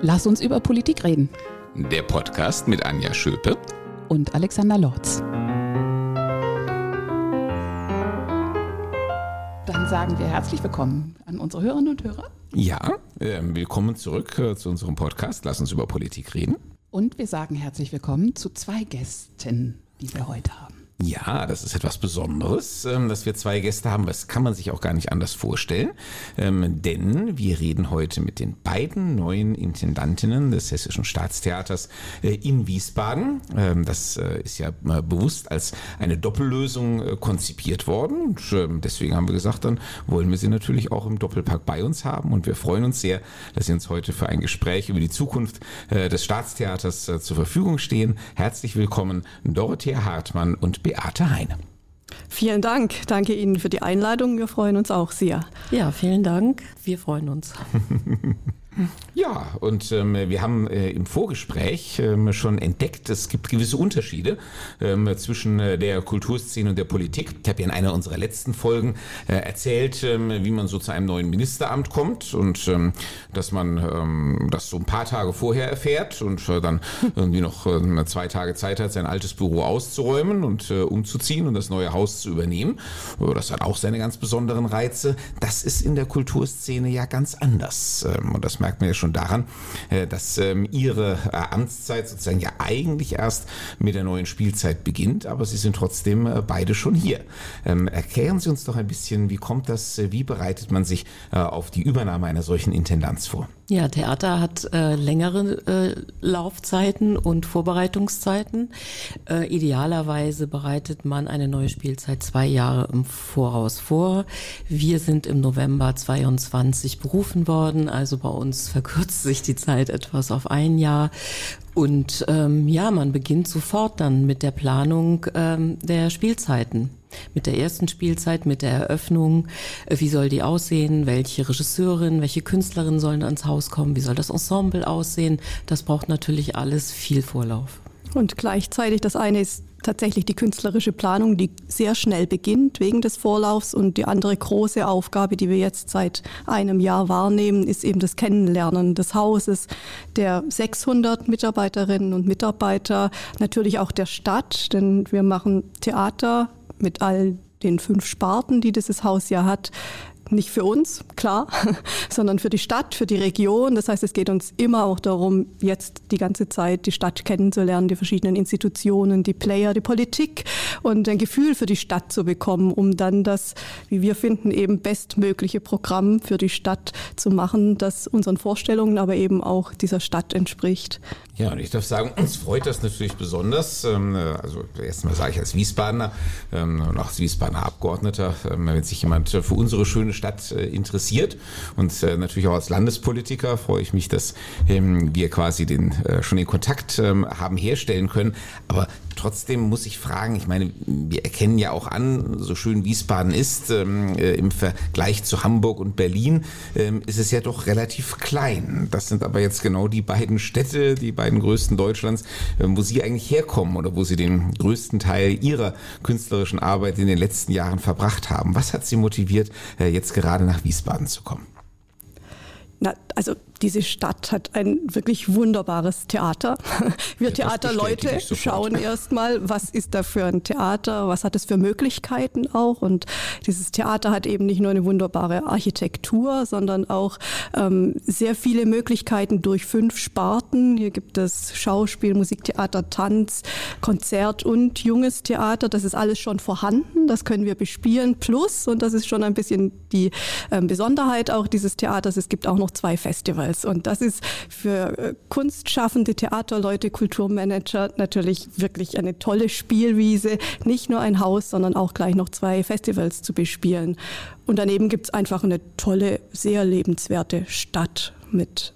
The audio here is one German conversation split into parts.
Lass uns über Politik reden. Der Podcast mit Anja Schöpe und Alexander Lorz. Dann sagen wir herzlich willkommen an unsere Hörerinnen und Hörer. Ja, äh, willkommen zurück äh, zu unserem Podcast. Lass uns über Politik reden. Und wir sagen herzlich willkommen zu zwei Gästen, die wir heute haben. Ja, das ist etwas Besonderes, ähm, dass wir zwei Gäste haben. Das kann man sich auch gar nicht anders vorstellen. Ähm, denn wir reden heute mit den beiden neuen Intendantinnen des Hessischen Staatstheaters äh, in Wiesbaden. Ähm, das äh, ist ja bewusst als eine Doppellösung äh, konzipiert worden. Und deswegen haben wir gesagt, dann wollen wir sie natürlich auch im Doppelpack bei uns haben. Und wir freuen uns sehr, dass sie uns heute für ein Gespräch über die Zukunft des Staatstheaters zur Verfügung stehen. Herzlich willkommen, Dorothea Hartmann und Beate Heine. Vielen Dank. Danke Ihnen für die Einladung. Wir freuen uns auch sehr. Ja, vielen Dank. Wir freuen uns. Ja, und ähm, wir haben äh, im Vorgespräch ähm, schon entdeckt, es gibt gewisse Unterschiede ähm, zwischen äh, der Kulturszene und der Politik. Ich habe ja in einer unserer letzten Folgen äh, erzählt, ähm, wie man so zu einem neuen Ministeramt kommt und ähm, dass man ähm, das so ein paar Tage vorher erfährt und äh, dann irgendwie noch äh, zwei Tage Zeit hat, sein altes Büro auszuräumen und äh, umzuziehen und das neue Haus zu übernehmen. Das hat auch seine ganz besonderen Reize. Das ist in der Kulturszene ja ganz anders. Ähm, und das merkt man ja schon daran, äh, dass ähm, ihre äh, Amtszeit sozusagen ja eigentlich erst mit der neuen Spielzeit beginnt, aber sie sind trotzdem äh, beide schon hier. Ähm, erklären Sie uns doch ein bisschen, wie kommt das, wie bereitet man sich auf die Übernahme einer solchen Intendanz vor? Ja, Theater hat äh, längere äh, Laufzeiten und Vorbereitungszeiten. Äh, idealerweise bereitet man eine neue Spielzeit zwei Jahre im Voraus vor. Wir sind im November 22 berufen worden, also bei uns verkürzt sich die Zeit etwas auf ein Jahr. Und ähm, ja, man beginnt sofort dann mit der Planung ähm, der Spielzeiten mit der ersten Spielzeit, mit der Eröffnung. Äh, wie soll die aussehen? Welche Regisseurin, welche Künstlerin sollen ans Haus kommen? Wie soll das Ensemble aussehen? Das braucht natürlich alles viel Vorlauf. Und gleichzeitig, das eine ist tatsächlich die künstlerische Planung, die sehr schnell beginnt wegen des Vorlaufs. Und die andere große Aufgabe, die wir jetzt seit einem Jahr wahrnehmen, ist eben das Kennenlernen des Hauses, der 600 Mitarbeiterinnen und Mitarbeiter, natürlich auch der Stadt, denn wir machen Theater mit all den fünf Sparten, die dieses Haus ja hat, nicht für uns, klar, sondern für die Stadt, für die Region. Das heißt, es geht uns immer auch darum, jetzt die ganze Zeit die Stadt kennenzulernen, die verschiedenen Institutionen, die Player, die Politik und ein Gefühl für die Stadt zu bekommen, um dann das, wie wir finden, eben bestmögliche Programm für die Stadt zu machen, das unseren Vorstellungen, aber eben auch dieser Stadt entspricht. Ja, und ich darf sagen, uns freut das natürlich besonders. Ähm, also erstmal sage ich als Wiesbadener ähm, und auch als Wiesbadener Abgeordneter, ähm, wenn sich jemand für unsere schöne Stadt äh, interessiert. Und äh, natürlich auch als Landespolitiker freue ich mich, dass wir quasi den äh, schon den Kontakt haben herstellen können. Aber trotzdem muss ich fragen, ich meine, wir erkennen ja auch an, so schön Wiesbaden ist, im Vergleich zu Hamburg und Berlin ist es ja doch relativ klein. Das sind aber jetzt genau die beiden Städte, die beiden beiden größten Deutschlands, ähm, wo Sie eigentlich herkommen oder wo Sie den größten Teil Ihrer künstlerischen Arbeit in den letzten Jahren verbracht haben. Was hat Sie motiviert, äh, jetzt gerade nach Wiesbaden zu kommen? Na, also diese Stadt hat ein wirklich wunderbares Theater. Wir ja, Theaterleute schauen erstmal, was ist da für ein Theater, was hat es für Möglichkeiten auch. Und dieses Theater hat eben nicht nur eine wunderbare Architektur, sondern auch ähm, sehr viele Möglichkeiten durch fünf Sparten. Hier gibt es Schauspiel, Musiktheater, Tanz, Konzert und junges Theater. Das ist alles schon vorhanden, das können wir bespielen. Plus, und das ist schon ein bisschen die ähm, Besonderheit auch dieses Theaters, es gibt auch noch zwei Festivals. Festivals. Und das ist für äh, kunstschaffende Theaterleute, Kulturmanager natürlich wirklich eine tolle Spielwiese. Nicht nur ein Haus, sondern auch gleich noch zwei Festivals zu bespielen. Und daneben gibt es einfach eine tolle, sehr lebenswerte Stadt mit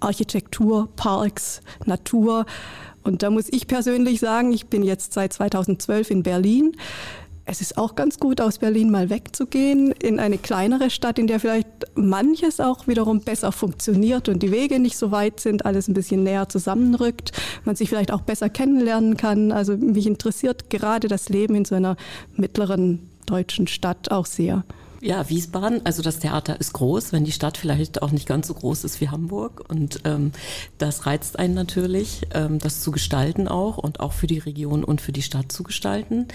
Architektur, Parks, Natur. Und da muss ich persönlich sagen, ich bin jetzt seit 2012 in Berlin es ist auch ganz gut, aus Berlin mal wegzugehen in eine kleinere Stadt, in der vielleicht manches auch wiederum besser funktioniert und die Wege nicht so weit sind, alles ein bisschen näher zusammenrückt, man sich vielleicht auch besser kennenlernen kann. Also mich interessiert gerade das Leben in so einer mittleren deutschen Stadt auch sehr. Ja, Wiesbaden, also das Theater ist groß, wenn die Stadt vielleicht auch nicht ganz so groß ist wie Hamburg. Und ähm, das reizt einen natürlich, ähm, das zu gestalten auch und auch für die Region und für die Stadt zu gestalten.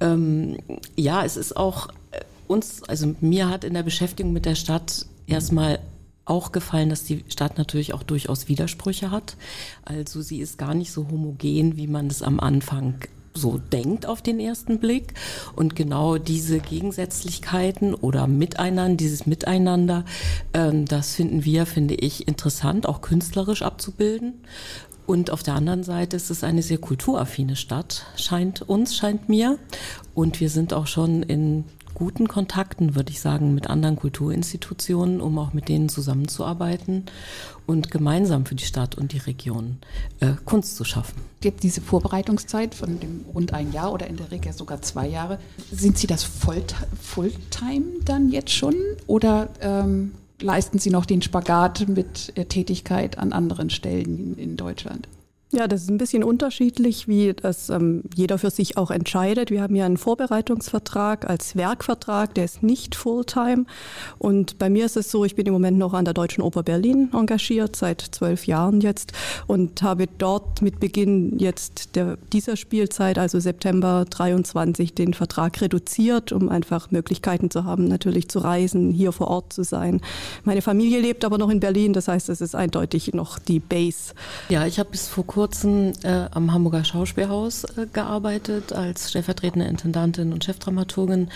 Ähm, ja, es ist auch äh, uns, also mir hat in der Beschäftigung mit der Stadt erstmal auch gefallen, dass die Stadt natürlich auch durchaus Widersprüche hat. Also sie ist gar nicht so homogen, wie man es am Anfang so denkt auf den ersten Blick. Und genau diese Gegensätzlichkeiten oder Miteinander, dieses Miteinander, ähm, das finden wir, finde ich, interessant, auch künstlerisch abzubilden. Und auf der anderen Seite ist es eine sehr kulturaffine Stadt, scheint uns, scheint mir. Und wir sind auch schon in guten Kontakten, würde ich sagen, mit anderen Kulturinstitutionen, um auch mit denen zusammenzuarbeiten und gemeinsam für die Stadt und die Region äh, Kunst zu schaffen. Gibt diese Vorbereitungszeit von dem rund ein Jahr oder in der Regel sogar zwei Jahre, sind Sie das Fulltime dann jetzt schon oder ähm, leisten Sie noch den Spagat mit äh, Tätigkeit an anderen Stellen in Deutschland? Ja, das ist ein bisschen unterschiedlich, wie das ähm, jeder für sich auch entscheidet. Wir haben ja einen Vorbereitungsvertrag als Werkvertrag, der ist nicht Fulltime. Und bei mir ist es so, ich bin im Moment noch an der Deutschen Oper Berlin engagiert, seit zwölf Jahren jetzt, und habe dort mit Beginn jetzt der, dieser Spielzeit, also September 23, den Vertrag reduziert, um einfach Möglichkeiten zu haben, natürlich zu reisen, hier vor Ort zu sein. Meine Familie lebt aber noch in Berlin, das heißt, es ist eindeutig noch die Base. Ja, ich habe bis vor kurzem kurzem äh, am Hamburger Schauspielhaus äh, gearbeitet als stellvertretende Intendantin und Chefdramaturgin.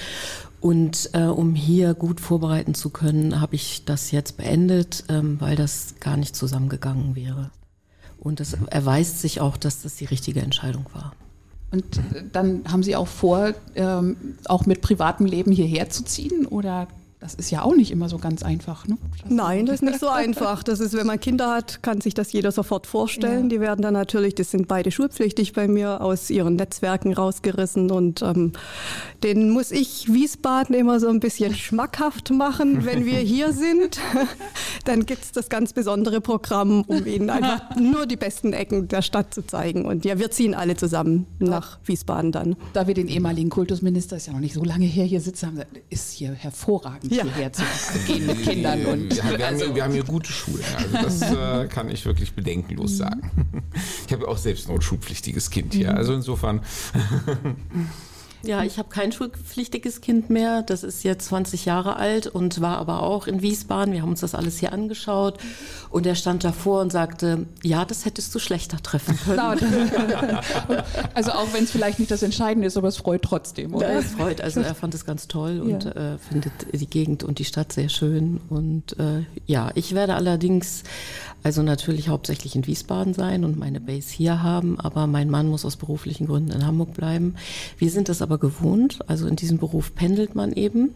Und äh, um hier gut vorbereiten zu können, habe ich das jetzt beendet, ähm, weil das gar nicht zusammengegangen wäre. Und es erweist sich auch, dass das die richtige Entscheidung war. Und äh, dann haben Sie auch vor, ähm, auch mit privatem Leben hierher zu ziehen oder das ist ja auch nicht immer so ganz einfach. Ne? Das Nein, das ist nicht so einfach. Das ist, wenn man Kinder hat, kann sich das jeder sofort vorstellen. Ja. Die werden dann natürlich, das sind beide schulpflichtig bei mir, aus ihren Netzwerken rausgerissen. Und ähm, den muss ich Wiesbaden immer so ein bisschen schmackhaft machen, wenn wir hier sind. dann gibt es das ganz besondere Programm, um ihnen einfach nur die besten Ecken der Stadt zu zeigen. Und ja, wir ziehen alle zusammen nach Wiesbaden dann. Da wir den ehemaligen Kultusminister, ist ja noch nicht so lange her, hier sitzen haben, ist hier hervorragend ja. hierher zu gehen mit Kindern. Und ja, wir, haben hier, wir haben hier gute Schulen. Also das äh, kann ich wirklich bedenkenlos mhm. sagen. Ich habe auch selbst ein schulpflichtiges Kind hier. Mhm. Also insofern. Ja, ich habe kein schulpflichtiges Kind mehr. Das ist jetzt 20 Jahre alt und war aber auch in Wiesbaden. Wir haben uns das alles hier angeschaut und er stand davor und sagte, ja, das hättest du schlechter treffen können. also auch wenn es vielleicht nicht das Entscheidende ist, aber es freut trotzdem, oder? Ja, es freut. Also er fand es ganz toll und ja. äh, findet die Gegend und die Stadt sehr schön. Und äh, ja, ich werde allerdings also natürlich hauptsächlich in Wiesbaden sein und meine Base hier haben, aber mein Mann muss aus beruflichen Gründen in Hamburg bleiben. Wir sind das aber gewohnt, also in diesem Beruf pendelt man eben.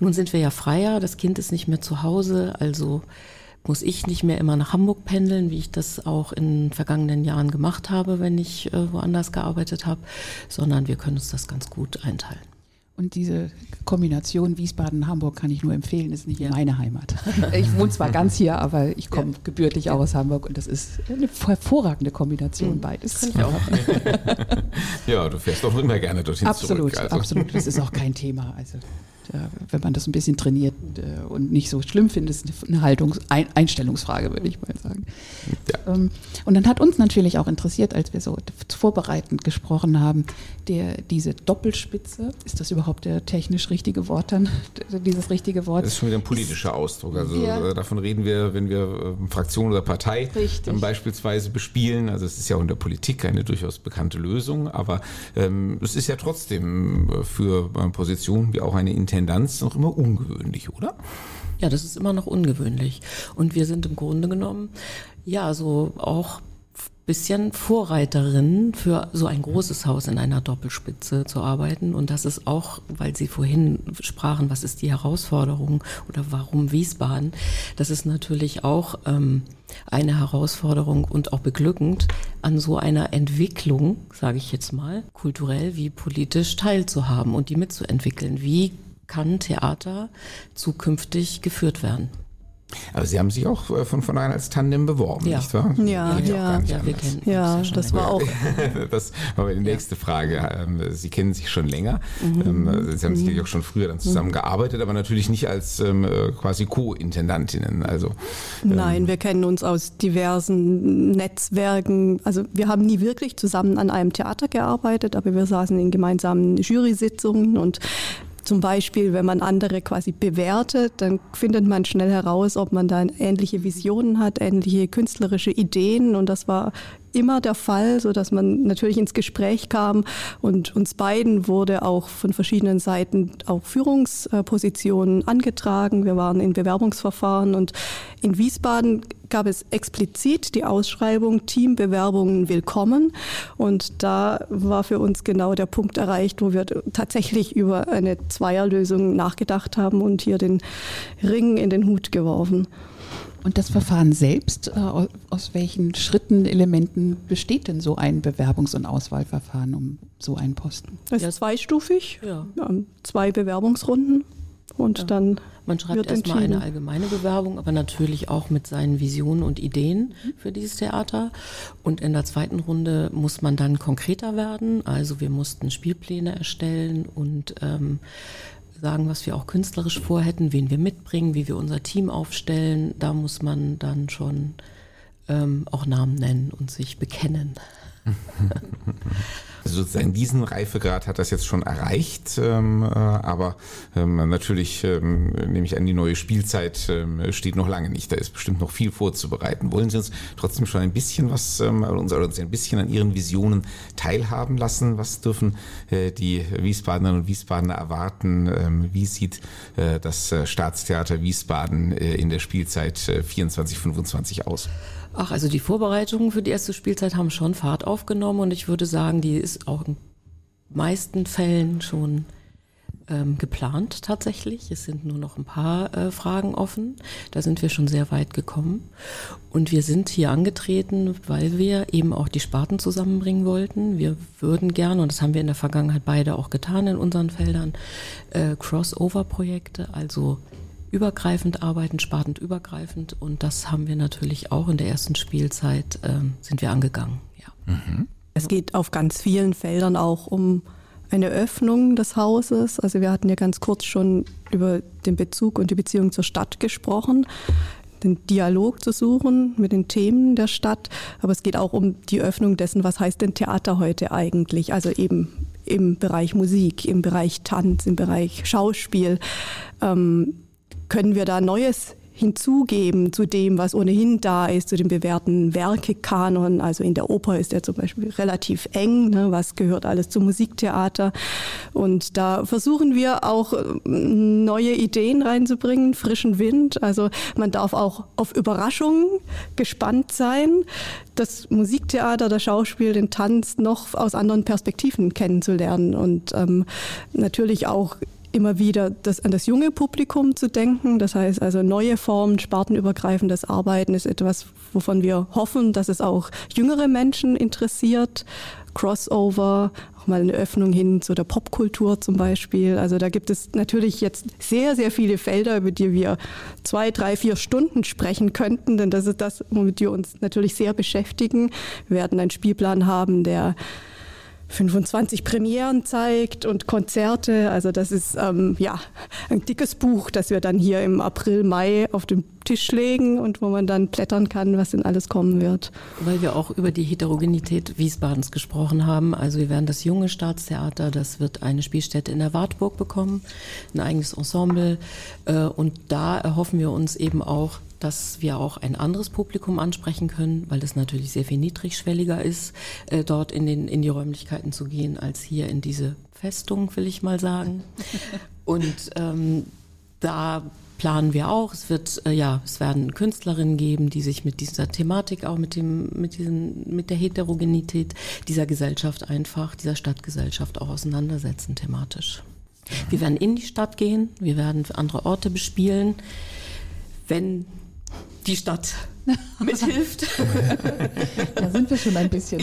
Nun sind wir ja freier, das Kind ist nicht mehr zu Hause, also muss ich nicht mehr immer nach Hamburg pendeln, wie ich das auch in vergangenen Jahren gemacht habe, wenn ich äh, woanders gearbeitet habe, sondern wir können uns das ganz gut einteilen. Und diese Kombination Wiesbaden-Hamburg kann ich nur empfehlen, ist nicht ja. meine Heimat. Ich wohne zwar ganz hier, aber ich komme ja. gebürtig ja. auch aus Hamburg und das ist eine hervorragende Kombination mhm. beides. Kann ich auch. ja, du fährst doch immer gerne dorthin absolut, zurück. Also. Absolut, das ist auch kein Thema. Also wenn man das ein bisschen trainiert äh, und nicht so schlimm findet, ist eine Haltungs ein Einstellungsfrage, würde ich mal sagen. Ja. Ähm, und dann hat uns natürlich auch interessiert, als wir so vorbereitend gesprochen haben, der, diese Doppelspitze, ist das überhaupt der technisch richtige Wort dann, dieses richtige Wort? Das ist schon wieder ein politischer Ausdruck. Also ja. Äh, davon reden wir, wenn wir äh, Fraktion oder Partei ähm, beispielsweise bespielen. Also es ist ja auch in der Politik eine durchaus bekannte Lösung, aber ähm, es ist ja trotzdem für Positionen wie auch eine Intendanz noch immer ungewöhnlich, oder? Ja, das ist immer noch ungewöhnlich. Und wir sind im Grunde genommen, ja, so auch bisschen Vorreiterin für so ein großes Haus in einer Doppelspitze zu arbeiten. Und das ist auch, weil Sie vorhin sprachen, was ist die Herausforderung oder warum Wiesbaden? Das ist natürlich auch ähm, eine Herausforderung und auch beglückend, an so einer Entwicklung, sage ich jetzt mal, kulturell wie politisch teilzuhaben und die mitzuentwickeln. Wie kann Theater zukünftig geführt werden. Aber Sie haben sich auch äh, von vornherein als Tandem beworben, ja. nicht wahr? Ja, ja. Ja, wir kennen ja das war auch. das war die nächste ja. Frage. Ähm, Sie kennen sich schon länger. Mhm. Ähm, Sie haben sicherlich mhm. auch schon früher dann zusammengearbeitet, aber natürlich nicht als ähm, äh, quasi Co-Intendantinnen. Also, Nein, wir kennen uns aus diversen Netzwerken. Also wir haben nie wirklich zusammen an einem Theater gearbeitet, aber wir saßen in gemeinsamen Jury-Sitzungen und zum Beispiel, wenn man andere quasi bewertet, dann findet man schnell heraus, ob man da ähnliche Visionen hat, ähnliche künstlerische Ideen. Und das war immer der Fall, so dass man natürlich ins Gespräch kam und uns beiden wurde auch von verschiedenen Seiten auch Führungspositionen angetragen. Wir waren in Bewerbungsverfahren und in Wiesbaden gab es explizit die Ausschreibung Teambewerbungen willkommen und da war für uns genau der Punkt erreicht, wo wir tatsächlich über eine Zweierlösung nachgedacht haben und hier den Ring in den Hut geworfen. Und das Verfahren selbst, äh, aus welchen Schritten, Elementen besteht denn so ein Bewerbungs- und Auswahlverfahren um so einen Posten? Das ist zweistufig, ja. zwei Bewerbungsrunden und ja. dann. Man schreibt erstmal eine allgemeine Bewerbung, aber natürlich auch mit seinen Visionen und Ideen für dieses Theater. Und in der zweiten Runde muss man dann konkreter werden. Also wir mussten Spielpläne erstellen und ähm, sagen, was wir auch künstlerisch vorhätten, wen wir mitbringen, wie wir unser Team aufstellen. Da muss man dann schon ähm, auch Namen nennen und sich bekennen. Also sozusagen diesen Reifegrad hat das jetzt schon erreicht, ähm, äh, aber ähm, natürlich ähm, nehme ich an, die neue Spielzeit ähm, steht noch lange nicht. Da ist bestimmt noch viel vorzubereiten. Wollen Sie uns trotzdem schon ein bisschen was, ähm, uns, uns ein bisschen an Ihren Visionen teilhaben lassen? Was dürfen äh, die Wiesbadenerinnen und Wiesbadener erwarten? Ähm, wie sieht äh, das äh, Staatstheater Wiesbaden äh, in der Spielzeit äh, 24, 25 aus? Ach, also die Vorbereitungen für die erste Spielzeit haben schon Fahrt aufgenommen und ich würde sagen, die ist auch in meisten Fällen schon ähm, geplant tatsächlich. Es sind nur noch ein paar äh, Fragen offen. Da sind wir schon sehr weit gekommen. Und wir sind hier angetreten, weil wir eben auch die Sparten zusammenbringen wollten. Wir würden gerne, und das haben wir in der Vergangenheit beide auch getan in unseren Feldern, äh, Crossover-Projekte, also übergreifend arbeiten, spartenübergreifend. Und das haben wir natürlich auch in der ersten Spielzeit, äh, sind wir angegangen. Ja. Mhm. Es geht auf ganz vielen Feldern auch um eine Öffnung des Hauses. Also wir hatten ja ganz kurz schon über den Bezug und die Beziehung zur Stadt gesprochen, den Dialog zu suchen mit den Themen der Stadt. Aber es geht auch um die Öffnung dessen, was heißt denn Theater heute eigentlich? Also eben im Bereich Musik, im Bereich Tanz, im Bereich Schauspiel. Ähm, können wir da Neues hinzugeben zu dem, was ohnehin da ist, zu dem bewährten Werkekanon. Also in der Oper ist der zum Beispiel relativ eng, ne, was gehört alles zum Musiktheater. Und da versuchen wir auch neue Ideen reinzubringen, frischen Wind. Also man darf auch auf Überraschungen gespannt sein, das Musiktheater, das Schauspiel, den Tanz noch aus anderen Perspektiven kennenzulernen und ähm, natürlich auch immer wieder das, an das junge Publikum zu denken. Das heißt also neue Formen, spartenübergreifendes Arbeiten ist etwas, wovon wir hoffen, dass es auch jüngere Menschen interessiert. Crossover, auch mal eine Öffnung hin zu der Popkultur zum Beispiel. Also da gibt es natürlich jetzt sehr, sehr viele Felder, über die wir zwei, drei, vier Stunden sprechen könnten, denn das ist das, womit wir uns natürlich sehr beschäftigen. Wir werden einen Spielplan haben, der 25 Premieren zeigt und Konzerte. Also das ist ähm, ja ein dickes Buch, das wir dann hier im April, Mai auf den Tisch legen und wo man dann blättern kann, was denn alles kommen wird. Weil wir auch über die Heterogenität Wiesbadens gesprochen haben. Also wir werden das junge Staatstheater, das wird eine Spielstätte in der Wartburg bekommen, ein eigenes Ensemble. Äh, und da erhoffen wir uns eben auch dass wir auch ein anderes Publikum ansprechen können, weil es natürlich sehr viel niedrigschwelliger ist, äh, dort in, den, in die Räumlichkeiten zu gehen, als hier in diese Festung, will ich mal sagen. Und ähm, da planen wir auch. Es wird äh, ja, es werden Künstlerinnen geben, die sich mit dieser Thematik auch mit dem mit diesen mit der Heterogenität dieser Gesellschaft einfach dieser Stadtgesellschaft auch auseinandersetzen thematisch. Wir werden in die Stadt gehen, wir werden andere Orte bespielen. Wenn die Stadt mithilft. da sind wir schon ein bisschen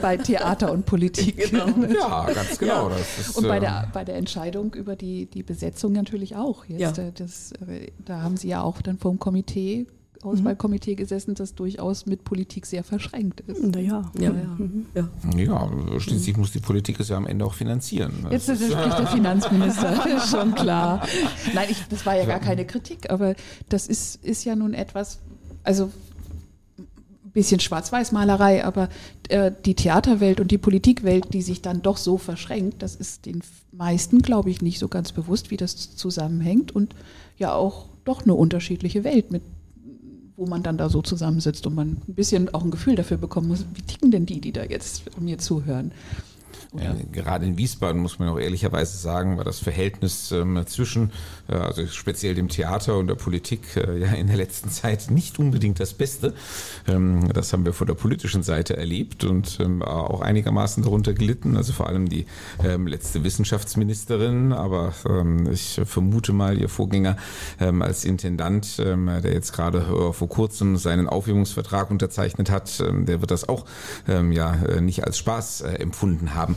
bei Theater und Politik. Genau. Ja, ganz genau. Ja. Ist, und bei der, ähm, bei der Entscheidung über die, die Besetzung natürlich auch. Jetzt, ja. das, da haben Sie ja auch dann vom Komitee Auswahlkomitee mhm. gesessen, das durchaus mit Politik sehr verschränkt ist. Naja, ja, ja. Mhm. ja. ja schließlich muss die Politik es ja am Ende auch finanzieren. Jetzt ist spricht der Finanzminister, schon klar. Nein, ich, das war ja gar keine Kritik, aber das ist, ist ja nun etwas, also ein bisschen Schwarz-Weiß-Malerei, aber äh, die Theaterwelt und die Politikwelt, die sich dann doch so verschränkt, das ist den meisten, glaube ich, nicht so ganz bewusst, wie das zusammenhängt und ja auch doch eine unterschiedliche Welt mit wo man dann da so zusammensitzt und man ein bisschen auch ein Gefühl dafür bekommen muss, wie ticken denn die, die da jetzt mir zuhören. Ja. Gerade in Wiesbaden muss man auch ehrlicherweise sagen, war das Verhältnis ähm, zwischen, äh, also speziell dem Theater und der Politik, äh, ja in der letzten Zeit nicht unbedingt das Beste. Ähm, das haben wir von der politischen Seite erlebt und ähm, auch einigermaßen darunter gelitten. Also vor allem die letzte Wissenschaftsministerin, aber ich vermute mal ihr Vorgänger als Intendant, der jetzt gerade äh, vor kurzem seinen Aufhebungsvertrag unterzeichnet hat, der wird das auch ja äh, nicht als Spaß äh, empfunden haben.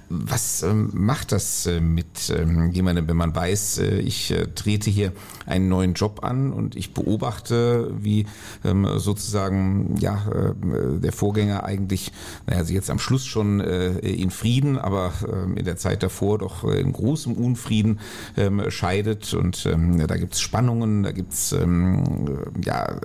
Was ähm, macht das äh, mit ähm, jemandem, wenn man weiß, äh, ich äh, trete hier einen neuen Job an und ich beobachte, wie ähm, sozusagen ja der Vorgänger eigentlich, naja, also jetzt am Schluss schon in Frieden, aber in der Zeit davor doch in großem Unfrieden scheidet und ähm, da gibt es Spannungen, da gibt es ja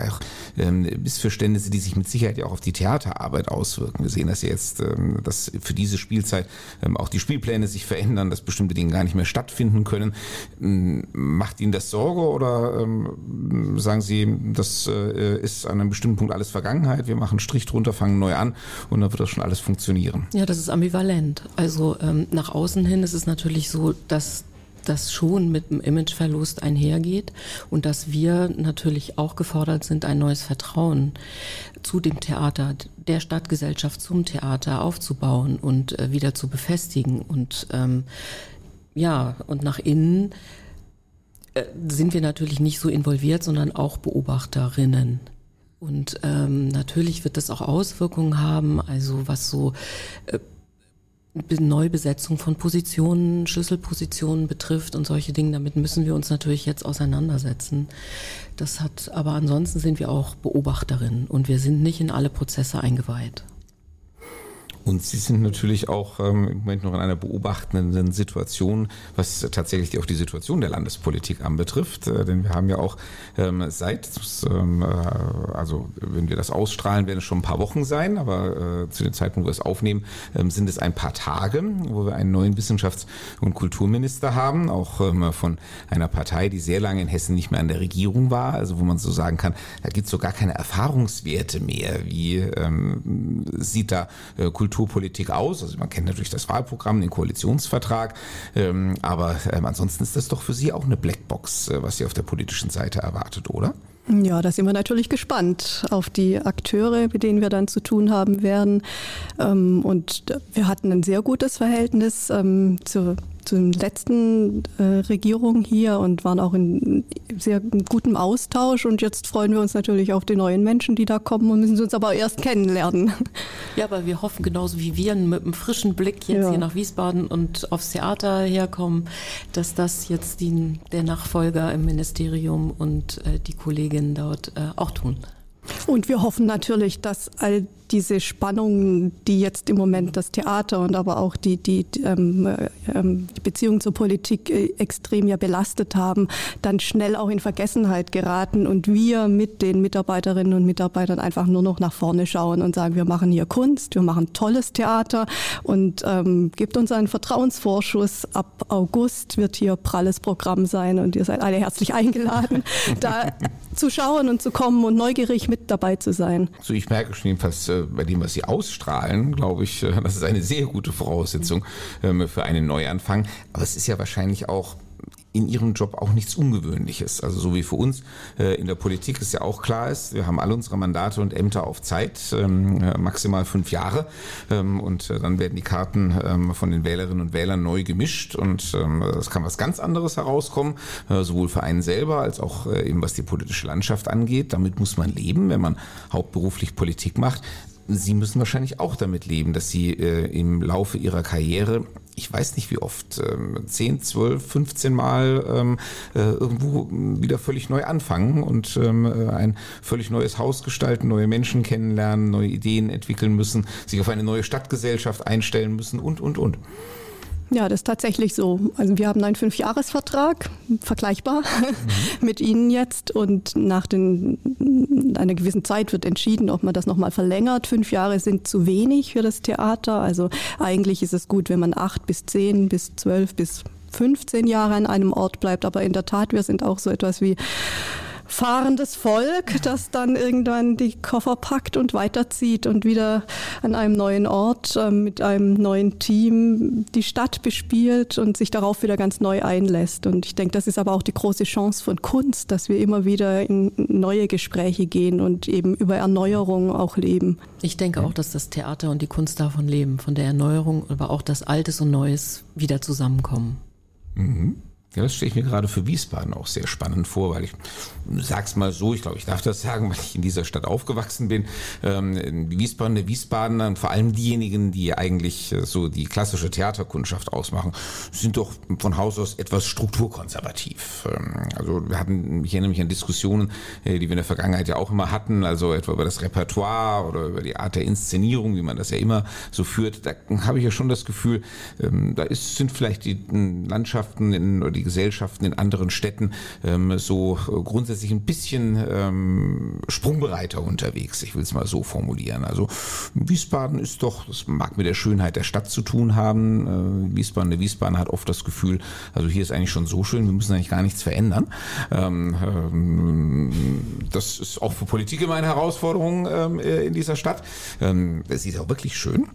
auch Missverständnisse, die sich mit Sicherheit ja auch auf die Theaterarbeit auswirken. Wir sehen das ja jetzt, dass für diese Spielzeit ähm, auch die Spielpläne sich verändern, dass bestimmte Dinge gar nicht mehr stattfinden können. Ähm, macht Ihnen das Sorge oder ähm, sagen Sie, das äh, ist an einem bestimmten Punkt alles Vergangenheit, wir machen einen Strich drunter, fangen neu an und dann wird das schon alles funktionieren? Ja, das ist ambivalent. Also ähm, nach außen hin ist es natürlich so, dass das schon mit einem Imageverlust einhergeht und dass wir natürlich auch gefordert sind, ein neues Vertrauen zu dem Theater, der Stadtgesellschaft zum Theater aufzubauen und äh, wieder zu befestigen. Und ähm, ja, und nach innen äh, sind wir natürlich nicht so involviert, sondern auch Beobachterinnen. Und ähm, natürlich wird das auch Auswirkungen haben, also was so äh, Neubesetzung von Positionen, Schlüsselpositionen betrifft und solche Dinge. Damit müssen wir uns natürlich jetzt auseinandersetzen. Das hat, aber ansonsten sind wir auch Beobachterinnen und wir sind nicht in alle Prozesse eingeweiht. Und Sie sind natürlich auch ähm, im Moment noch in einer beobachtenden Situation, was tatsächlich auch die Situation der Landespolitik anbetrifft. Äh, denn wir haben ja auch ähm, seit, ähm, äh, also wenn wir das ausstrahlen, werden es schon ein paar Wochen sein, aber äh, zu dem Zeitpunkt, wo wir es aufnehmen, ähm, sind es ein paar Tage, wo wir einen neuen Wissenschafts- und Kulturminister haben, auch ähm, von einer Partei, die sehr lange in Hessen nicht mehr an der Regierung war, also wo man so sagen kann, da gibt es so gar keine Erfahrungswerte mehr. Wie ähm, sieht da äh, Kultur Kulturpolitik aus? Also man kennt natürlich das Wahlprogramm, den Koalitionsvertrag, ähm, aber ähm, ansonsten ist das doch für Sie auch eine Blackbox, äh, was Sie auf der politischen Seite erwartet, oder? Ja, da sind wir natürlich gespannt auf die Akteure, mit denen wir dann zu tun haben werden. Ähm, und wir hatten ein sehr gutes Verhältnis ähm, zu zur letzten äh, Regierung hier und waren auch in sehr gutem Austausch. Und jetzt freuen wir uns natürlich auf die neuen Menschen, die da kommen und müssen uns aber erst kennenlernen. Ja, aber wir hoffen genauso wie wir mit einem frischen Blick jetzt ja. hier nach Wiesbaden und aufs Theater herkommen, dass das jetzt die, der Nachfolger im Ministerium und äh, die Kolleginnen dort äh, auch tun. Und wir hoffen natürlich, dass all diese Spannungen, die jetzt im Moment das Theater und aber auch die, die, ähm, ähm, die Beziehung zur Politik äh, extrem ja belastet haben, dann schnell auch in Vergessenheit geraten und wir mit den Mitarbeiterinnen und Mitarbeitern einfach nur noch nach vorne schauen und sagen, wir machen hier Kunst, wir machen tolles Theater und ähm, gibt uns einen Vertrauensvorschuss. Ab August wird hier pralles Programm sein und ihr seid alle herzlich eingeladen, da zu schauen und zu kommen und neugierig mit dabei zu sein. So, ich merke schon jedenfalls, äh, bei dem, was Sie ausstrahlen, glaube ich, äh, das ist eine sehr gute Voraussetzung ähm, für einen Neuanfang. Aber es ist ja wahrscheinlich auch in ihrem Job auch nichts Ungewöhnliches. Also so wie für uns äh, in der Politik es ja auch klar ist, wir haben alle unsere Mandate und Ämter auf Zeit, ähm, äh, maximal fünf Jahre. Ähm, und äh, dann werden die Karten ähm, von den Wählerinnen und Wählern neu gemischt und ähm, es kann was ganz anderes herauskommen, äh, sowohl für einen selber als auch äh, eben was die politische Landschaft angeht. Damit muss man leben, wenn man hauptberuflich Politik macht. Sie müssen wahrscheinlich auch damit leben, dass Sie äh, im Laufe Ihrer Karriere, ich weiß nicht wie oft, ähm, 10, 12, 15 Mal ähm, äh, irgendwo wieder völlig neu anfangen und ähm, äh, ein völlig neues Haus gestalten, neue Menschen kennenlernen, neue Ideen entwickeln müssen, sich auf eine neue Stadtgesellschaft einstellen müssen und, und, und. Ja, das ist tatsächlich so. Also wir haben einen Fünfjahresvertrag, vergleichbar mit Ihnen jetzt. Und nach den, einer gewissen Zeit wird entschieden, ob man das nochmal verlängert. Fünf Jahre sind zu wenig für das Theater. Also eigentlich ist es gut, wenn man acht bis zehn bis zwölf bis 15 Jahre an einem Ort bleibt. Aber in der Tat, wir sind auch so etwas wie fahrendes Volk, das dann irgendwann die Koffer packt und weiterzieht und wieder an einem neuen Ort äh, mit einem neuen Team die Stadt bespielt und sich darauf wieder ganz neu einlässt. Und ich denke, das ist aber auch die große Chance von Kunst, dass wir immer wieder in neue Gespräche gehen und eben über Erneuerung auch leben. Ich denke auch, dass das Theater und die Kunst davon leben, von der Erneuerung, aber auch dass Altes und Neues wieder zusammenkommen. Mhm. Ja, das stelle ich mir gerade für Wiesbaden auch sehr spannend vor, weil ich sag's mal so, ich glaube, ich darf das sagen, weil ich in dieser Stadt aufgewachsen bin. Ähm, Wiesbaden, der Wiesbadener vor allem diejenigen, die eigentlich äh, so die klassische Theaterkundschaft ausmachen, sind doch von Haus aus etwas strukturkonservativ. Ähm, also wir hatten, ich erinnere mich an Diskussionen, äh, die wir in der Vergangenheit ja auch immer hatten, also etwa über das Repertoire oder über die Art der Inszenierung, wie man das ja immer so führt. Da habe ich ja schon das Gefühl, ähm, da ist, sind vielleicht die Landschaften in, oder die die Gesellschaften in anderen Städten ähm, so äh, grundsätzlich ein bisschen ähm, sprungbereiter unterwegs. Ich will es mal so formulieren. Also Wiesbaden ist doch, das mag mit der Schönheit der Stadt zu tun haben. Äh, Wiesbaden, der Wiesbaden hat oft das Gefühl, also hier ist eigentlich schon so schön, wir müssen eigentlich gar nichts verändern. Ähm, ähm, das ist auch für Politik immer eine Herausforderung ähm, äh, in dieser Stadt. Ähm, sie ist auch wirklich schön,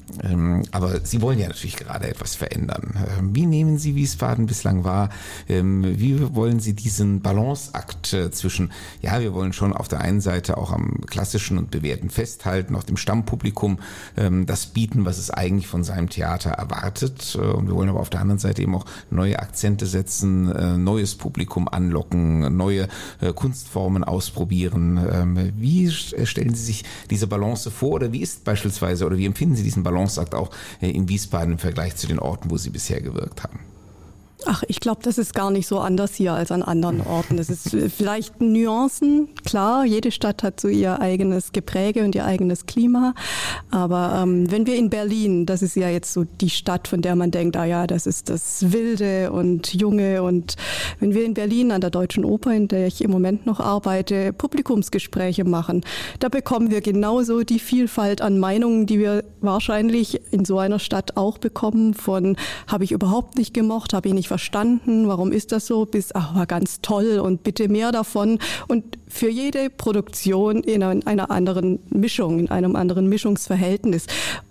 aber Sie wollen ja natürlich gerade etwas verändern. Wie nehmen Sie Wiesbaden bislang wahr? Ähm, wie wollen Sie diesen Balanceakt äh, zwischen, ja, wir wollen schon auf der einen Seite auch am klassischen und bewährten festhalten, auch dem Stammpublikum ähm, das bieten, was es eigentlich von seinem Theater erwartet. Äh, und wir wollen aber auf der anderen Seite eben auch neue Akzente setzen, äh, neues Publikum anlocken, neue Kunstformen ausprobieren. Ähm, wie stellen Sie sich diese Balance vor oder wie ist beispielsweise oder wie empfinden Sie diesen Balanceakt auch in Wiesbaden im Vergleich zu den Orten, wo Sie bisher gewirkt haben? Ach, ich glaube, das ist gar nicht so anders hier als an anderen Orten. Es ist vielleicht Nuancen, klar, jede Stadt hat so ihr eigenes Gepräge und ihr eigenes Klima. Aber ähm, wenn wir in Berlin, das ist ja jetzt so die Stadt, von der man denkt, ah ja, das ist das Wilde und Junge. Und wenn wir in Berlin an der Deutschen Oper, in der ich im Moment noch arbeite, Publikumsgespräche machen, da bekommen wir genauso die Vielfalt an Meinungen, die wir wahrscheinlich in so einer Stadt auch bekommen, von habe ich überhaupt nicht gemocht, habe ich nicht verstanden, warum ist das so, bis, ach, war ganz toll und bitte mehr davon. Und für jede Produktion in einer anderen Mischung, in einem anderen Mischungsverhältnis.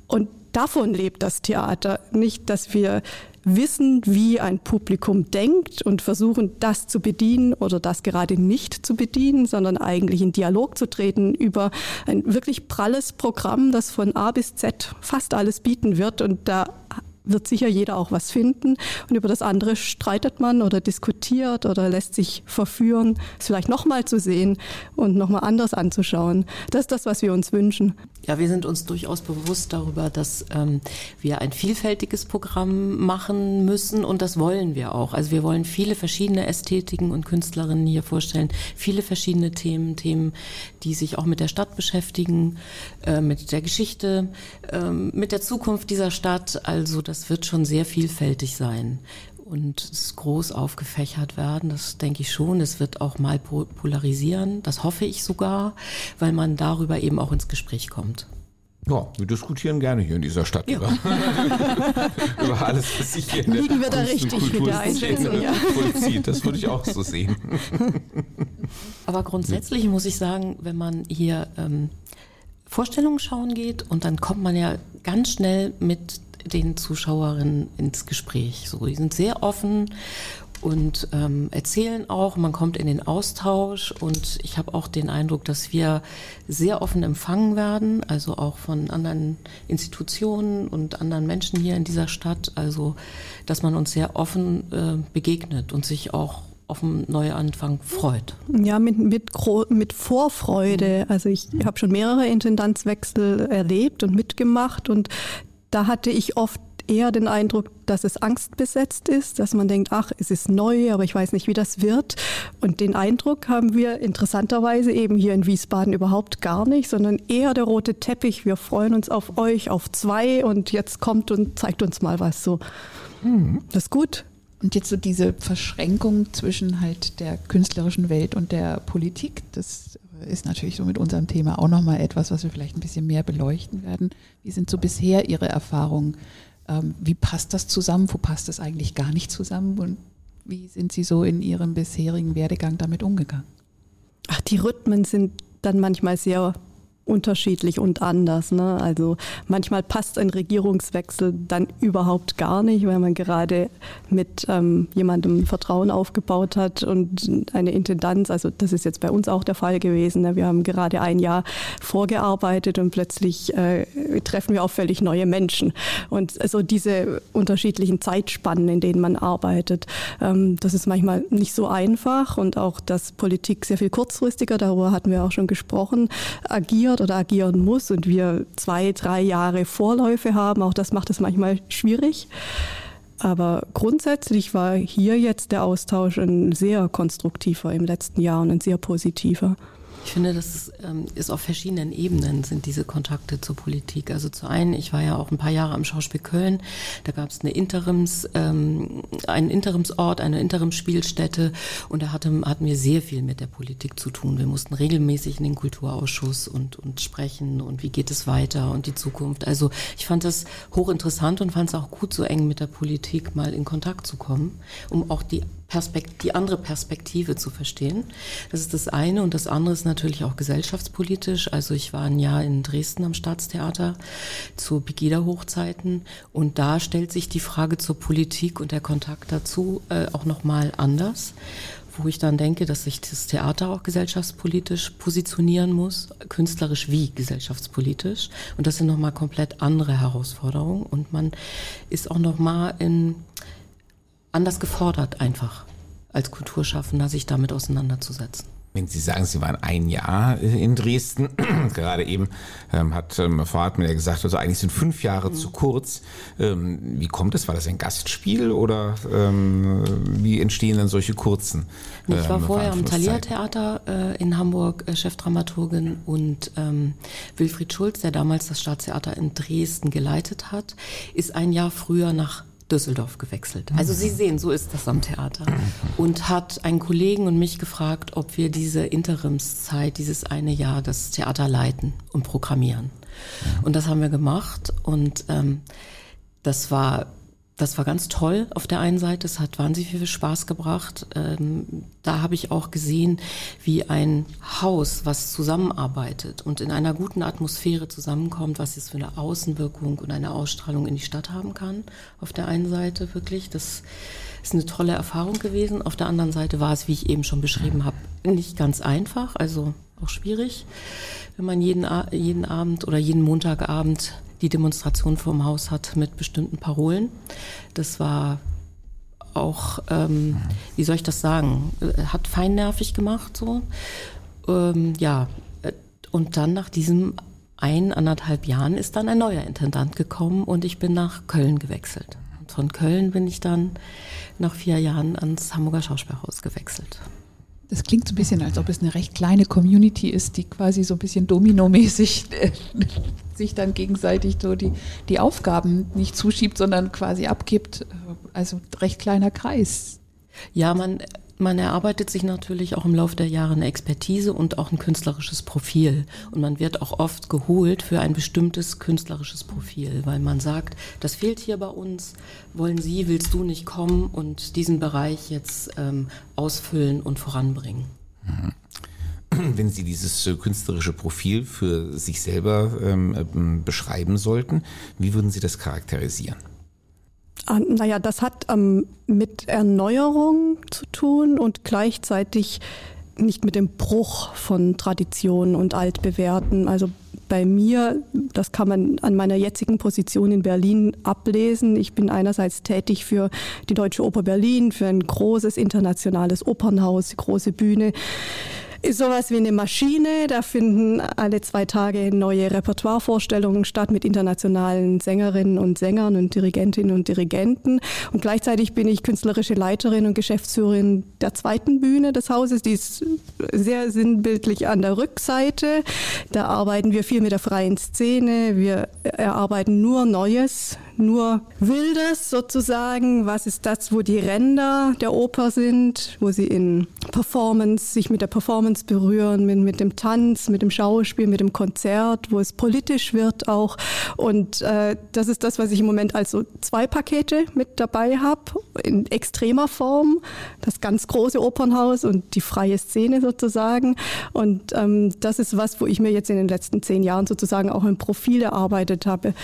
Und davon lebt das Theater. Nicht, dass wir wissen, wie ein Publikum denkt und versuchen, das zu bedienen oder das gerade nicht zu bedienen, sondern eigentlich in Dialog zu treten über ein wirklich pralles Programm, das von A bis Z fast alles bieten wird. Und da wird sicher jeder auch was finden. Und über das andere streitet man oder diskutiert oder lässt sich verführen, es vielleicht nochmal zu sehen und nochmal anders anzuschauen. Das ist das, was wir uns wünschen. Ja, wir sind uns durchaus bewusst darüber, dass ähm, wir ein vielfältiges Programm machen müssen und das wollen wir auch. Also wir wollen viele verschiedene Ästhetiken und Künstlerinnen hier vorstellen, viele verschiedene Themen, Themen, die sich auch mit der Stadt beschäftigen, äh, mit der Geschichte, äh, mit der Zukunft dieser Stadt. Also das wird schon sehr vielfältig sein und es groß aufgefächert werden. Das denke ich schon. Es wird auch mal polarisieren. Das hoffe ich sogar, weil man darüber eben auch ins Gespräch kommt. Ja, wir diskutieren gerne hier in dieser Stadt ja. über, über alles, was sich hier Liegen in der wir da richtig mit der Einschätzung, ja. vollzieht. Das würde ich auch so sehen. Aber grundsätzlich muss ich sagen, wenn man hier ähm, Vorstellungen schauen geht und dann kommt man ja ganz schnell mit den Zuschauerinnen ins Gespräch. So, die sind sehr offen und ähm, erzählen auch. Man kommt in den Austausch und ich habe auch den Eindruck, dass wir sehr offen empfangen werden, also auch von anderen Institutionen und anderen Menschen hier in dieser Stadt. Also, dass man uns sehr offen äh, begegnet und sich auch auf einen Neuanfang freut. Ja, mit, mit, mit Vorfreude. Mhm. Also ich habe schon mehrere Intendanzwechsel erlebt und mitgemacht und da hatte ich oft eher den Eindruck, dass es angstbesetzt ist, dass man denkt, ach, es ist neu, aber ich weiß nicht, wie das wird. Und den Eindruck haben wir interessanterweise eben hier in Wiesbaden überhaupt gar nicht, sondern eher der rote Teppich. Wir freuen uns auf euch, auf zwei und jetzt kommt und zeigt uns mal was so. Hm. Das ist gut. Und jetzt so diese Verschränkung zwischen halt der künstlerischen Welt und der Politik, das ist natürlich so mit unserem Thema auch nochmal etwas, was wir vielleicht ein bisschen mehr beleuchten werden. Wie sind so bisher Ihre Erfahrungen ähm, wie passt das zusammen? Wo passt das eigentlich gar nicht zusammen? Und wie sind Sie so in Ihrem bisherigen Werdegang damit umgegangen? Ach, die Rhythmen sind dann manchmal sehr unterschiedlich und anders. Ne? Also manchmal passt ein Regierungswechsel dann überhaupt gar nicht, weil man gerade mit ähm, jemandem Vertrauen aufgebaut hat und eine Intendanz, also das ist jetzt bei uns auch der Fall gewesen. Ne? Wir haben gerade ein Jahr vorgearbeitet und plötzlich äh, treffen wir auf völlig neue Menschen. Und also diese unterschiedlichen Zeitspannen, in denen man arbeitet, ähm, das ist manchmal nicht so einfach und auch, dass Politik sehr viel kurzfristiger, darüber hatten wir auch schon gesprochen, agiert agiert oder agieren muss und wir zwei, drei Jahre Vorläufe haben. Auch das macht es manchmal schwierig. Aber grundsätzlich war hier jetzt der Austausch ein sehr konstruktiver im letzten Jahr und ein sehr positiver. Ich finde, das ähm, ist auf verschiedenen Ebenen sind diese Kontakte zur Politik. Also zu einen, ich war ja auch ein paar Jahre am Schauspiel Köln, da gab es eine Interims, ähm, einen Interimsort, eine Interimsspielstätte und da hatte, hatten wir sehr viel mit der Politik zu tun. Wir mussten regelmäßig in den Kulturausschuss und, und sprechen und wie geht es weiter und die Zukunft. Also ich fand das hochinteressant und fand es auch gut, so eng mit der Politik mal in Kontakt zu kommen, um auch die Perspekt die andere Perspektive zu verstehen. Das ist das eine und das andere ist natürlich auch gesellschaftspolitisch. Also ich war ein Jahr in Dresden am Staatstheater zu Pegida-Hochzeiten und da stellt sich die Frage zur Politik und der Kontakt dazu äh, auch nochmal anders wo ich dann denke, dass sich das Theater auch gesellschaftspolitisch positionieren muss, künstlerisch wie gesellschaftspolitisch. Und das sind nochmal komplett andere Herausforderungen. Und man ist auch nochmal in anders gefordert, einfach als Kulturschaffender, sich damit auseinanderzusetzen. Wenn Sie sagen, Sie waren ein Jahr äh, in Dresden, gerade eben ähm, hat ähm, Frau Hartmann ja gesagt, also eigentlich sind fünf Jahre mhm. zu kurz. Ähm, wie kommt es? War das ein Gastspiel oder ähm, wie entstehen dann solche kurzen? Äh, ich war vorher am Thalia Theater äh, in Hamburg äh, Chefdramaturgin und ähm, Wilfried Schulz, der damals das Staatstheater in Dresden geleitet hat, ist ein Jahr früher nach Düsseldorf gewechselt. Also Sie sehen, so ist das am Theater. Und hat einen Kollegen und mich gefragt, ob wir diese Interimszeit, dieses eine Jahr, das Theater leiten und programmieren. Und das haben wir gemacht und ähm, das war das war ganz toll auf der einen Seite. Es hat wahnsinnig viel Spaß gebracht. Ähm, da habe ich auch gesehen, wie ein Haus, was zusammenarbeitet und in einer guten Atmosphäre zusammenkommt, was es für eine Außenwirkung und eine Ausstrahlung in die Stadt haben kann. Auf der einen Seite wirklich. Das ist eine tolle Erfahrung gewesen. Auf der anderen Seite war es, wie ich eben schon beschrieben habe, nicht ganz einfach, also auch schwierig, wenn man jeden, jeden Abend oder jeden Montagabend die Demonstration vorm Haus hat mit bestimmten Parolen. Das war auch, ähm, wie soll ich das sagen, äh, hat feinnervig gemacht so. Ähm, ja, äh, und dann nach diesem ein, anderthalb Jahren ist dann ein neuer Intendant gekommen und ich bin nach Köln gewechselt. Und von Köln bin ich dann nach vier Jahren ans Hamburger Schauspielhaus gewechselt. Das klingt so ein bisschen, als ob es eine recht kleine Community ist, die quasi so ein bisschen dominomäßig äh, sich dann gegenseitig so die, die Aufgaben nicht zuschiebt, sondern quasi abgibt. Also recht kleiner Kreis. Ja, man, man erarbeitet sich natürlich auch im Laufe der Jahre eine Expertise und auch ein künstlerisches Profil. Und man wird auch oft geholt für ein bestimmtes künstlerisches Profil, weil man sagt, das fehlt hier bei uns, wollen Sie, willst du nicht kommen und diesen Bereich jetzt ähm, ausfüllen und voranbringen. Mhm. Wenn Sie dieses äh, künstlerische Profil für sich selber ähm, äh, beschreiben sollten, wie würden Sie das charakterisieren? Ah, naja, das hat ähm, mit Erneuerung zu tun und gleichzeitig nicht mit dem Bruch von Traditionen und Altbewährten. Also bei mir, das kann man an meiner jetzigen Position in Berlin ablesen. Ich bin einerseits tätig für die Deutsche Oper Berlin, für ein großes internationales Opernhaus, große Bühne sowas wie eine Maschine. Da finden alle zwei Tage neue Repertoirevorstellungen statt mit internationalen Sängerinnen und Sängern und Dirigentinnen und Dirigenten. Und gleichzeitig bin ich künstlerische Leiterin und Geschäftsführerin der zweiten Bühne des Hauses. Die ist sehr sinnbildlich an der Rückseite. Da arbeiten wir viel mit der freien Szene. Wir erarbeiten nur Neues, nur Wildes sozusagen. Was ist das, wo die Ränder der Oper sind, wo sie in Performance, sich mit der Performance berühren, mit, mit dem Tanz, mit dem Schauspiel, mit dem Konzert, wo es politisch wird auch. Und äh, das ist das, was ich im Moment als so zwei Pakete mit dabei habe, in extremer Form. Das ganz große Opernhaus und die freie Szene sozusagen. Und ähm, das ist was, wo ich mir jetzt in den letzten zehn Jahren sozusagen auch ein Profil erarbeitet habe.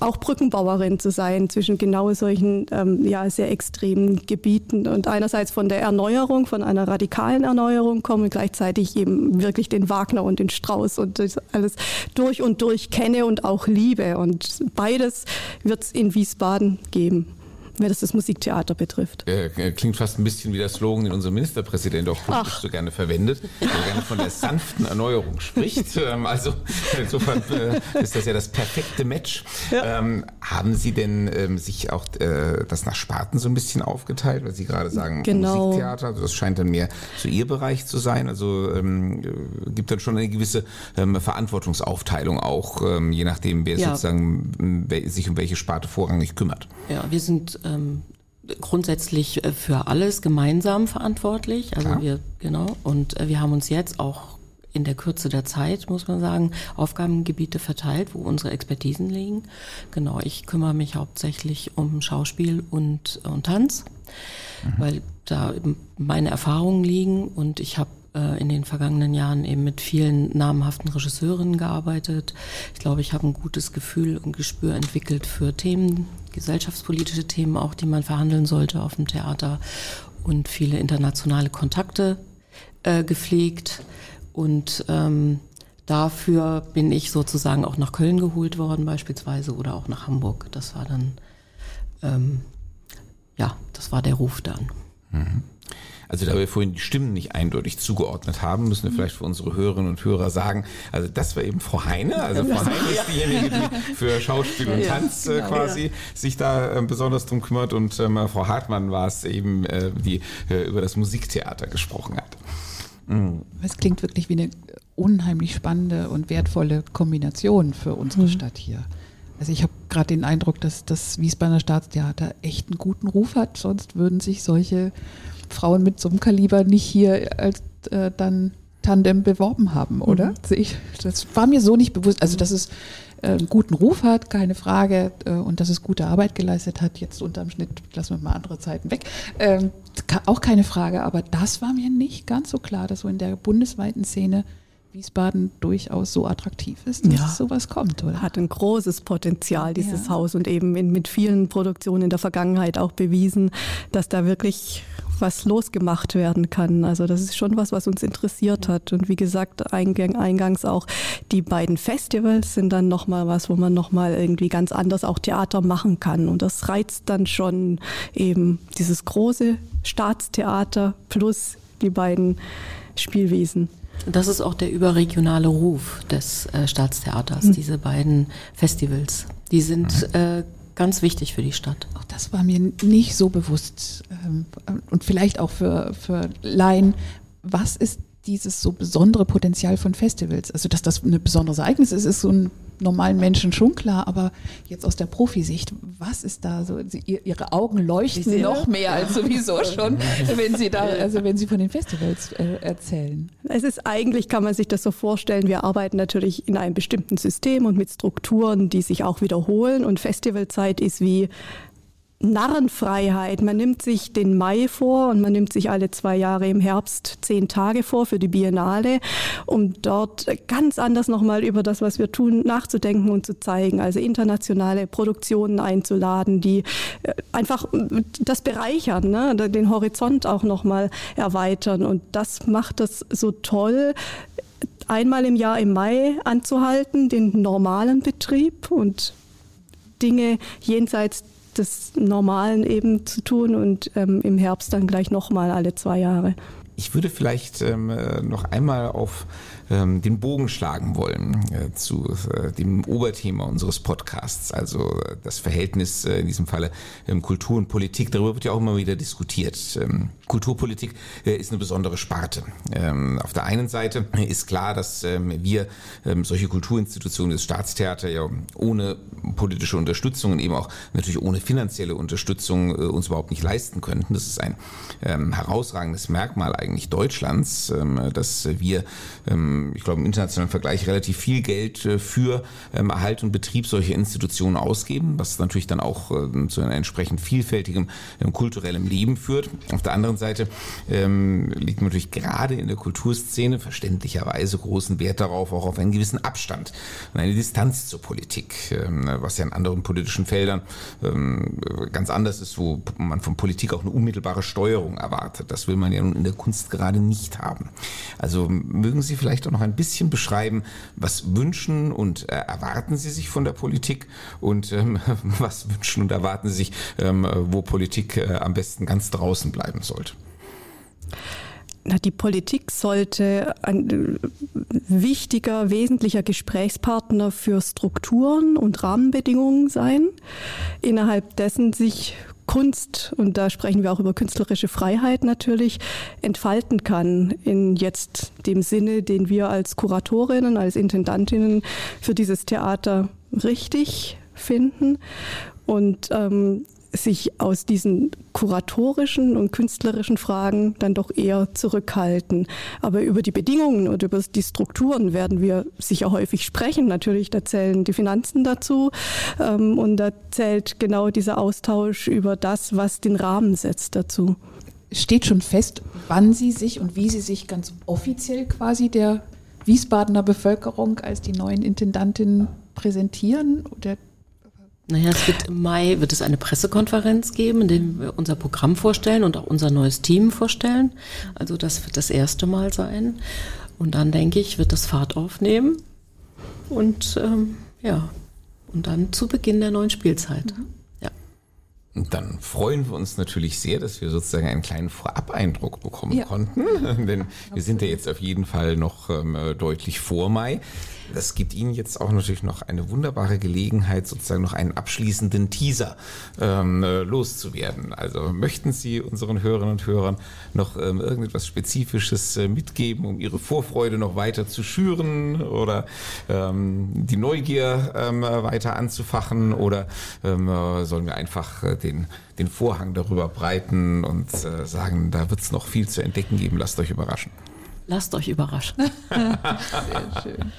Auch Brückenbauerin zu sein zwischen genau solchen ähm, ja, sehr extremen Gebieten und einerseits von der Erneuerung, von einer radikalen Erneuerung kommen, gleichzeitig eben wirklich den Wagner und den Strauß und das alles durch und durch kenne und auch liebe. Und beides wird es in Wiesbaden geben wenn das das Musiktheater betrifft. Äh, klingt fast ein bisschen wie der Slogan, den unser Ministerpräsident auch politisch so gerne verwendet, der gerne von der sanften Erneuerung spricht. Ähm, also insofern äh, ist das ja das perfekte Match. Ja. Ähm, haben Sie denn ähm, sich auch äh, das nach Sparten so ein bisschen aufgeteilt, weil Sie gerade sagen genau. Musiktheater, also das scheint dann mehr so Ihr Bereich zu sein. Also ähm, gibt dann schon eine gewisse ähm, Verantwortungsaufteilung auch, ähm, je nachdem, wer ja. sozusagen wer sich um welche Sparte vorrangig kümmert. Ja, wir sind ähm, grundsätzlich äh, für alles gemeinsam verantwortlich. Also Klar. wir, genau, und äh, wir haben uns jetzt auch in der Kürze der Zeit, muss man sagen, Aufgabengebiete verteilt, wo unsere Expertisen liegen. Genau, ich kümmere mich hauptsächlich um Schauspiel und, und Tanz, mhm. weil da meine Erfahrungen liegen und ich habe äh, in den vergangenen Jahren eben mit vielen namhaften Regisseurinnen gearbeitet. Ich glaube, ich habe ein gutes Gefühl und Gespür entwickelt für Themen, gesellschaftspolitische Themen auch, die man verhandeln sollte auf dem Theater und viele internationale Kontakte äh, gepflegt. Und ähm, dafür bin ich sozusagen auch nach Köln geholt worden beispielsweise oder auch nach Hamburg. Das war dann, ähm, ja, das war der Ruf dann. Mhm. Also da wir vorhin die Stimmen nicht eindeutig zugeordnet haben, müssen wir vielleicht für unsere Hörerinnen und Hörer sagen, also das war eben Frau Heine. Also Frau Heine ist diejenige, die für Schauspiel und Tanz äh, genau, quasi sich da äh, besonders drum kümmert und ähm, Frau Hartmann war es eben, äh, die äh, über das Musiktheater gesprochen hat. Mhm. Es klingt wirklich wie eine unheimlich spannende und wertvolle Kombination für unsere mhm. Stadt hier. Also ich habe gerade den Eindruck, dass das Wiesbadener Staatstheater echt einen guten Ruf hat. Sonst würden sich solche Frauen mit so einem Kaliber nicht hier als äh, dann Tandem beworben haben, oder? Mhm. das war mir so nicht bewusst. Also, dass es äh, einen guten Ruf hat, keine Frage, äh, und dass es gute Arbeit geleistet hat, jetzt unterm Schnitt, lassen wir mal andere Zeiten weg, ähm, auch keine Frage. Aber das war mir nicht ganz so klar, dass so in der bundesweiten Szene Wiesbaden durchaus so attraktiv ist, dass ja. sowas kommt, oder? Hat ein großes Potenzial, dieses ja. Haus, und eben in, mit vielen Produktionen in der Vergangenheit auch bewiesen, dass da wirklich was losgemacht werden kann. Also das ist schon was, was uns interessiert hat. Und wie gesagt, eingang, eingangs auch die beiden Festivals sind dann nochmal was, wo man nochmal irgendwie ganz anders auch Theater machen kann. Und das reizt dann schon eben dieses große Staatstheater plus die beiden Spielwesen. Das ist auch der überregionale Ruf des äh, Staatstheaters, mhm. diese beiden Festivals. Die sind äh, ganz wichtig für die Stadt. Auch das war mir nicht so bewusst. Ähm, und vielleicht auch für, für Laien. Was ist dieses so besondere Potenzial von Festivals? Also, dass das ein besonderes Ereignis ist, ist so ein normalen Menschen schon klar, aber jetzt aus der Profisicht, was ist da so? Sie, ihre Augen leuchten noch mehr als sowieso schon, wenn Sie da, also wenn Sie von den Festivals äh, erzählen. Es ist eigentlich, kann man sich das so vorstellen, wir arbeiten natürlich in einem bestimmten System und mit Strukturen, die sich auch wiederholen und Festivalzeit ist wie Narrenfreiheit. Man nimmt sich den Mai vor und man nimmt sich alle zwei Jahre im Herbst zehn Tage vor für die Biennale, um dort ganz anders nochmal über das, was wir tun, nachzudenken und zu zeigen. Also internationale Produktionen einzuladen, die äh, einfach das bereichern, ne? den Horizont auch nochmal erweitern. Und das macht das so toll, einmal im Jahr im Mai anzuhalten, den normalen Betrieb und Dinge jenseits des Normalen eben zu tun und ähm, im Herbst dann gleich nochmal alle zwei Jahre. Ich würde vielleicht ähm, äh, noch einmal auf ähm, den Bogen schlagen wollen äh, zu äh, dem Oberthema unseres Podcasts, also äh, das Verhältnis äh, in diesem Falle ähm, Kultur und Politik. Darüber wird ja auch immer wieder diskutiert. Ähm, Kulturpolitik äh, ist eine besondere Sparte. Ähm, auf der einen Seite ist klar, dass ähm, wir ähm, solche Kulturinstitutionen des Staatstheater ja ohne politische Unterstützung und eben auch natürlich ohne finanzielle Unterstützung äh, uns überhaupt nicht leisten könnten. Das ist ein herausragendes Merkmal eigentlich Deutschlands, dass wir ich glaube, im internationalen Vergleich relativ viel Geld äh, für ähm, Erhalt und Betrieb solcher Institutionen ausgeben, was natürlich dann auch ähm, zu einem entsprechend vielfältigem ähm, kulturellem Leben führt. Auf der anderen Seite ähm, liegt natürlich gerade in der Kulturszene verständlicherweise großen Wert darauf, auch auf einen gewissen Abstand und eine Distanz zur Politik, ähm, was ja in anderen politischen Feldern ähm, ganz anders ist, wo man von Politik auch eine unmittelbare Steuerung erwartet. Das will man ja nun in der Kunst gerade nicht haben. Also mögen Sie vielleicht doch noch ein bisschen beschreiben, was wünschen und äh, erwarten Sie sich von der Politik und ähm, was wünschen und erwarten Sie sich, ähm, wo Politik äh, am besten ganz draußen bleiben sollte? Die Politik sollte ein äh, wichtiger, wesentlicher Gesprächspartner für Strukturen und Rahmenbedingungen sein, innerhalb dessen sich Kunst, und da sprechen wir auch über künstlerische Freiheit natürlich, entfalten kann in jetzt dem Sinne, den wir als Kuratorinnen, als Intendantinnen für dieses Theater richtig finden. Und ähm, sich aus diesen kuratorischen und künstlerischen Fragen dann doch eher zurückhalten. Aber über die Bedingungen und über die Strukturen werden wir sicher häufig sprechen. Natürlich, da zählen die Finanzen dazu ähm, und da zählt genau dieser Austausch über das, was den Rahmen setzt dazu. Steht schon fest, wann Sie sich und wie Sie sich ganz offiziell quasi der Wiesbadener Bevölkerung als die neuen Intendantinnen präsentieren? Oder naja, es wird im Mai wird es eine Pressekonferenz geben, in der wir unser Programm vorstellen und auch unser neues Team vorstellen. Also das wird das erste Mal sein. Und dann denke ich, wird das Fahrt aufnehmen. Und ähm, ja, und dann zu Beginn der neuen Spielzeit. Mhm. Und dann freuen wir uns natürlich sehr, dass wir sozusagen einen kleinen Vorabeindruck bekommen ja. konnten. Denn wir sind ja jetzt auf jeden Fall noch ähm, deutlich vor Mai. Das gibt Ihnen jetzt auch natürlich noch eine wunderbare Gelegenheit, sozusagen noch einen abschließenden Teaser ähm, äh, loszuwerden. Also möchten Sie unseren Hörerinnen und Hörern noch ähm, irgendetwas Spezifisches äh, mitgeben, um Ihre Vorfreude noch weiter zu schüren oder ähm, die Neugier ähm, weiter anzufachen oder ähm, äh, sollen wir einfach äh, den, den Vorhang darüber breiten und äh, sagen, da wird es noch viel zu entdecken geben. Lasst euch überraschen. Lasst euch überraschen. Sehr schön.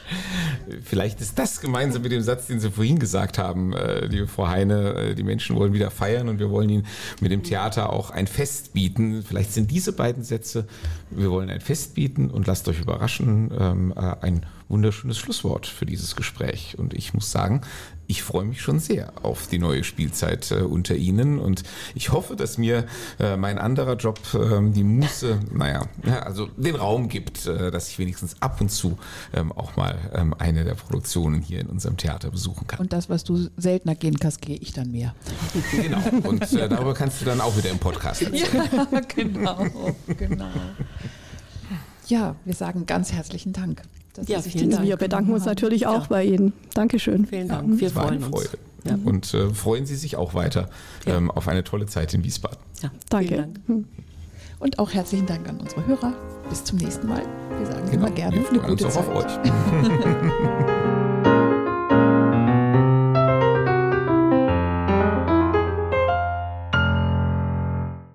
Vielleicht ist das gemeinsam mit dem Satz, den Sie vorhin gesagt haben, äh, liebe Frau Heine, äh, die Menschen wollen wieder feiern und wir wollen ihnen mit dem Theater auch ein Fest bieten. Vielleicht sind diese beiden Sätze, wir wollen ein Fest bieten und lasst euch überraschen, ähm, äh, ein wunderschönes Schlusswort für dieses Gespräch. Und ich muss sagen, ich freue mich schon sehr auf die neue Spielzeit äh, unter Ihnen und ich hoffe, dass mir äh, mein anderer Job ähm, die Muße, naja, also den Raum gibt, äh, dass ich wenigstens ab und zu ähm, auch mal ähm, eine der Produktionen hier in unserem Theater besuchen kann. Und das, was du seltener gehen kannst, gehe ich dann mehr. Genau. Und äh, darüber kannst du dann auch wieder im Podcast erzählen. Ja, genau, genau. Ja, wir sagen ganz herzlichen Dank ja, vielen Dank. Wir bedanken uns natürlich auch ja. bei Ihnen. Dankeschön. Vielen Dank. Wir freuen uns. Ja. Und äh, freuen Sie sich auch weiter ja. ähm, auf eine tolle Zeit in Wiesbaden. Ja, danke. Hm. Und auch herzlichen Dank an unsere Hörer. Bis zum nächsten Mal. Wir sagen genau. immer gerne wir freuen eine gute uns Zeit. auch auf euch.